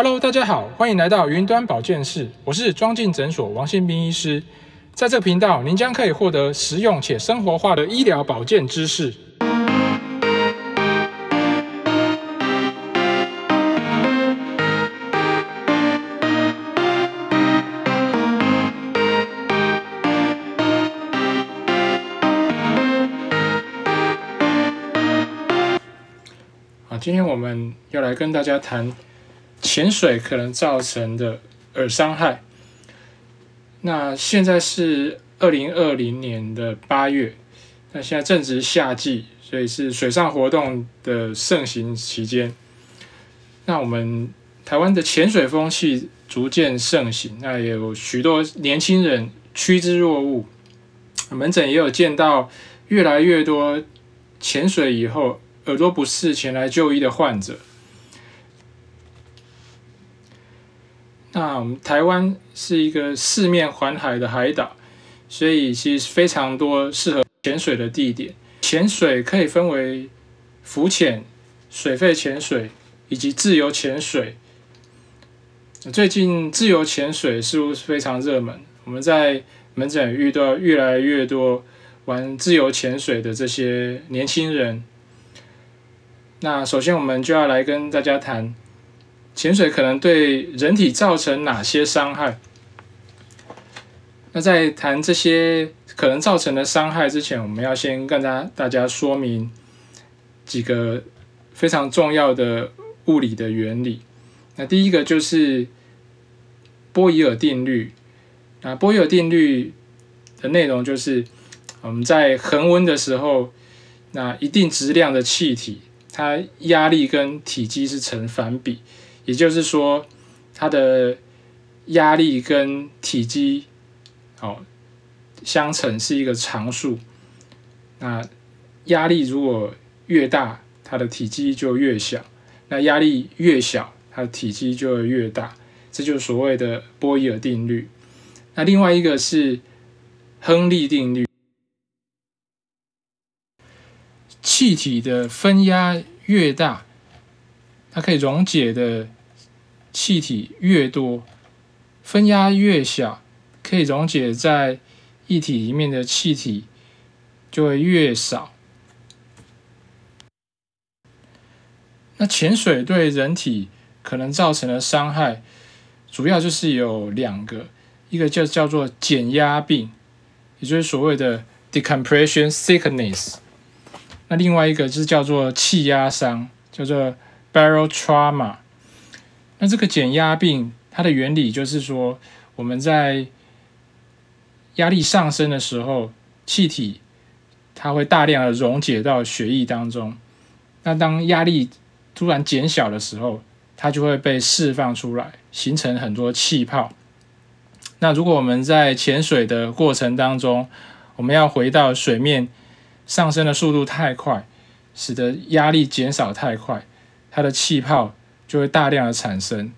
Hello，大家好，欢迎来到云端保健室，我是庄敬诊所王新斌医师。在这个频道，您将可以获得实用且生活化的医疗保健知识。啊，今天我们要来跟大家谈潜水可能造成的耳伤害。那现在是二零二零年的八月，那现在正值夏季，所以是水上活动的盛行期间。那我们台湾的潜水风气逐渐盛行，那也有许多年轻人趋之若鹜。门诊也有见到越来越多潜水以后耳朵不适前来就医的患者。那我们台湾是一个四面环海的海岛，所以其实非常多适合潜水的地点。潜水可以分为浮潜、水肺潜水以及自由潜水。最近自由潜水似乎是非常热门，我们在门诊遇到越来越多玩自由潜水的这些年轻人。那首先我们就要来跟大家谈。潜水可能对人体造成哪些伤害？那在谈这些可能造成的伤害之前，我们要先跟大大家说明几个非常重要的物理的原理。那第一个就是波伊尔定律。那波伊尔定律的内容就是我们在恒温的时候，那一定质量的气体，它压力跟体积是成反比。也就是说，它的压力跟体积，哦，相乘是一个常数。那压力如果越大，它的体积就越小；那压力越小，它的体积就越大。这就是所谓的波伊尔定律。那另外一个是亨利定律，气体的分压越大，它可以溶解的。气体越多，分压越小，可以溶解在液体里面的气体就会越少。那潜水对人体可能造成的伤害，主要就是有两个，一个就叫做减压病，也就是所谓的 decompression sickness。那另外一个就是叫做气压伤，叫做 barotrauma。那这个减压病，它的原理就是说，我们在压力上升的时候，气体它会大量的溶解到血液当中。那当压力突然减小的时候，它就会被释放出来，形成很多气泡。那如果我们在潜水的过程当中，我们要回到水面上升的速度太快，使得压力减少太快，它的气泡。就会大量的产生，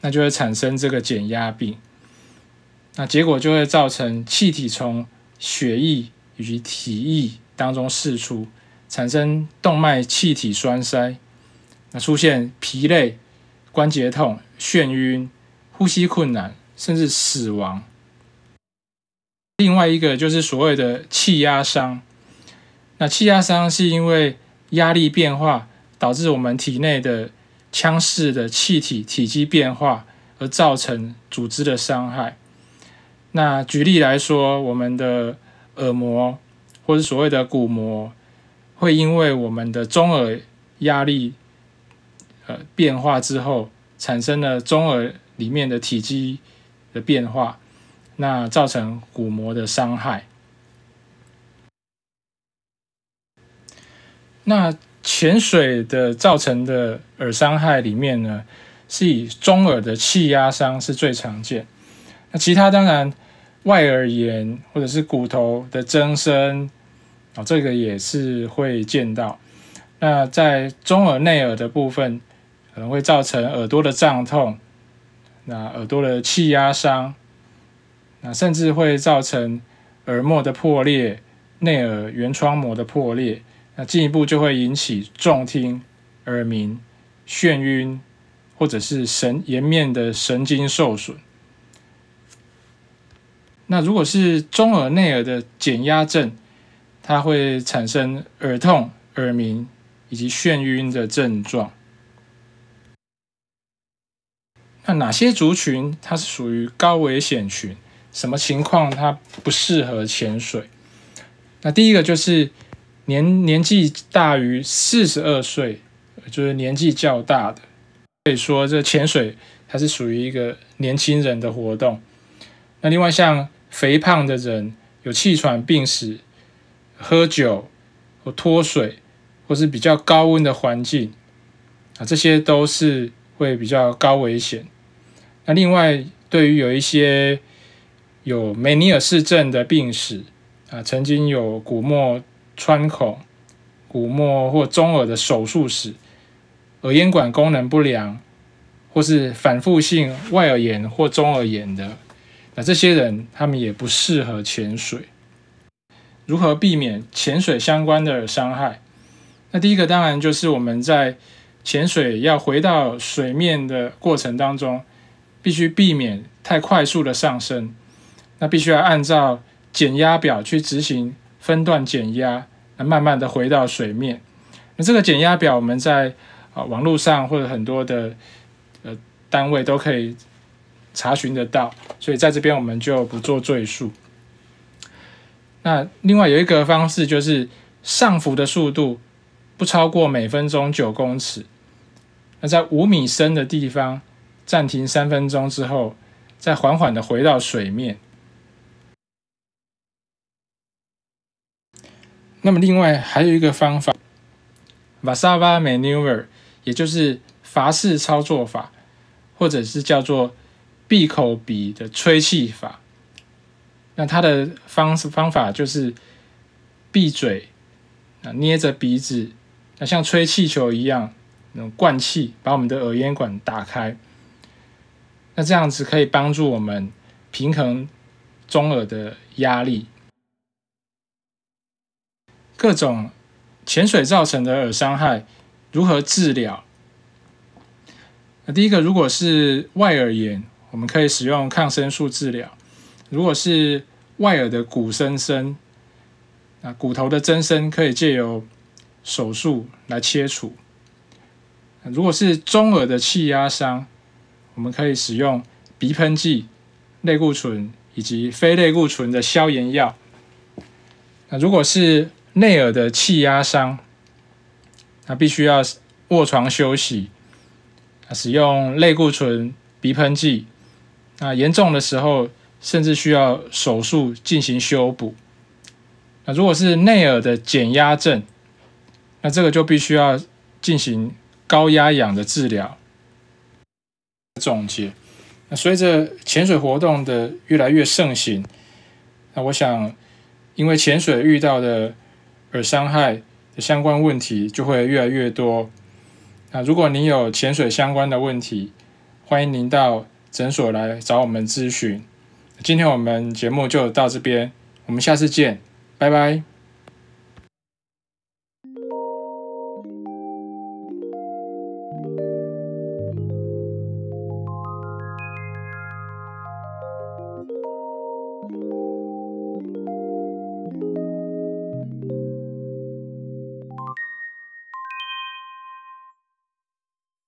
那就会产生这个减压病，那结果就会造成气体从血液以及体液当中释出，产生动脉气体栓塞，那出现疲累、关节痛、眩晕、呼吸困难，甚至死亡。另外一个就是所谓的气压伤，那气压伤是因为压力变化导致我们体内的。腔室的气体体积变化而造成组织的伤害。那举例来说，我们的耳膜或者所谓的鼓膜，会因为我们的中耳压力呃变化之后，产生了中耳里面的体积的变化，那造成鼓膜的伤害。那潜水的造成的耳伤害里面呢，是以中耳的气压伤是最常见。那其他当然外耳炎或者是骨头的增生，哦，这个也是会见到。那在中耳内耳的部分，可能会造成耳朵的胀痛，那耳朵的气压伤，那甚至会造成耳膜的破裂、内耳原窗膜的破裂。那进一步就会引起重听、耳鸣、眩晕、或者是神颜面的神经受损。那如果是中耳内耳的减压症，它会产生耳痛、耳鸣以及眩晕的症状。那哪些族群它是属于高危险群？什么情况它不适合潜水？那第一个就是年年纪大于四十二岁，就是年纪较大的，可以说这潜水它是属于一个年轻人的活动。那另外像肥胖的人、有气喘病史、喝酒或脱水，或是比较高温的环境啊，这些都是会比较高危险。那另外对于有一些有梅尼尔氏症的病史啊，曾经有鼓膜穿孔、鼓膜或中耳的手术史，耳咽管功能不良，或是反复性外耳炎或中耳炎的，那这些人他们也不适合潜水。如何避免潜水相关的伤害？那第一个当然就是我们在潜水要回到水面的过程当中，必须避免太快速的上升。那必须要按照减压表去执行分段减压，那慢慢的回到水面。那这个减压表我们在啊网络上或者很多的呃单位都可以查询得到，所以在这边我们就不做赘述。那另外有一个方式就是上浮的速度不超过每分钟九公尺。那在五米深的地方暂停三分钟之后，再缓缓的回到水面。那么，另外还有一个方法，Vasava maneuver，也就是阀式操作法，或者是叫做闭口鼻的吹气法。那它的方式方法就是闭嘴，啊，捏着鼻子，那像吹气球一样，那种灌气，把我们的耳咽管打开。那这样子可以帮助我们平衡中耳的压力。各种潜水造成的耳伤害如何治疗？那第一个，如果是外耳炎，我们可以使用抗生素治疗；如果是外耳的骨增生，那骨头的增生可以借由手术来切除；如果是中耳的气压伤，我们可以使用鼻喷剂、类固醇以及非类固醇的消炎药。那如果是内耳的气压伤，那必须要卧床休息，使用类固醇鼻喷剂。那严重的时候，甚至需要手术进行修补。那如果是内耳的减压症，那这个就必须要进行高压氧的治疗。总结，那随着潜水活动的越来越盛行，那我想，因为潜水遇到的而伤害的相关问题就会越来越多。那如果您有潜水相关的问题，欢迎您到诊所来找我们咨询。今天我们节目就到这边，我们下次见，拜拜。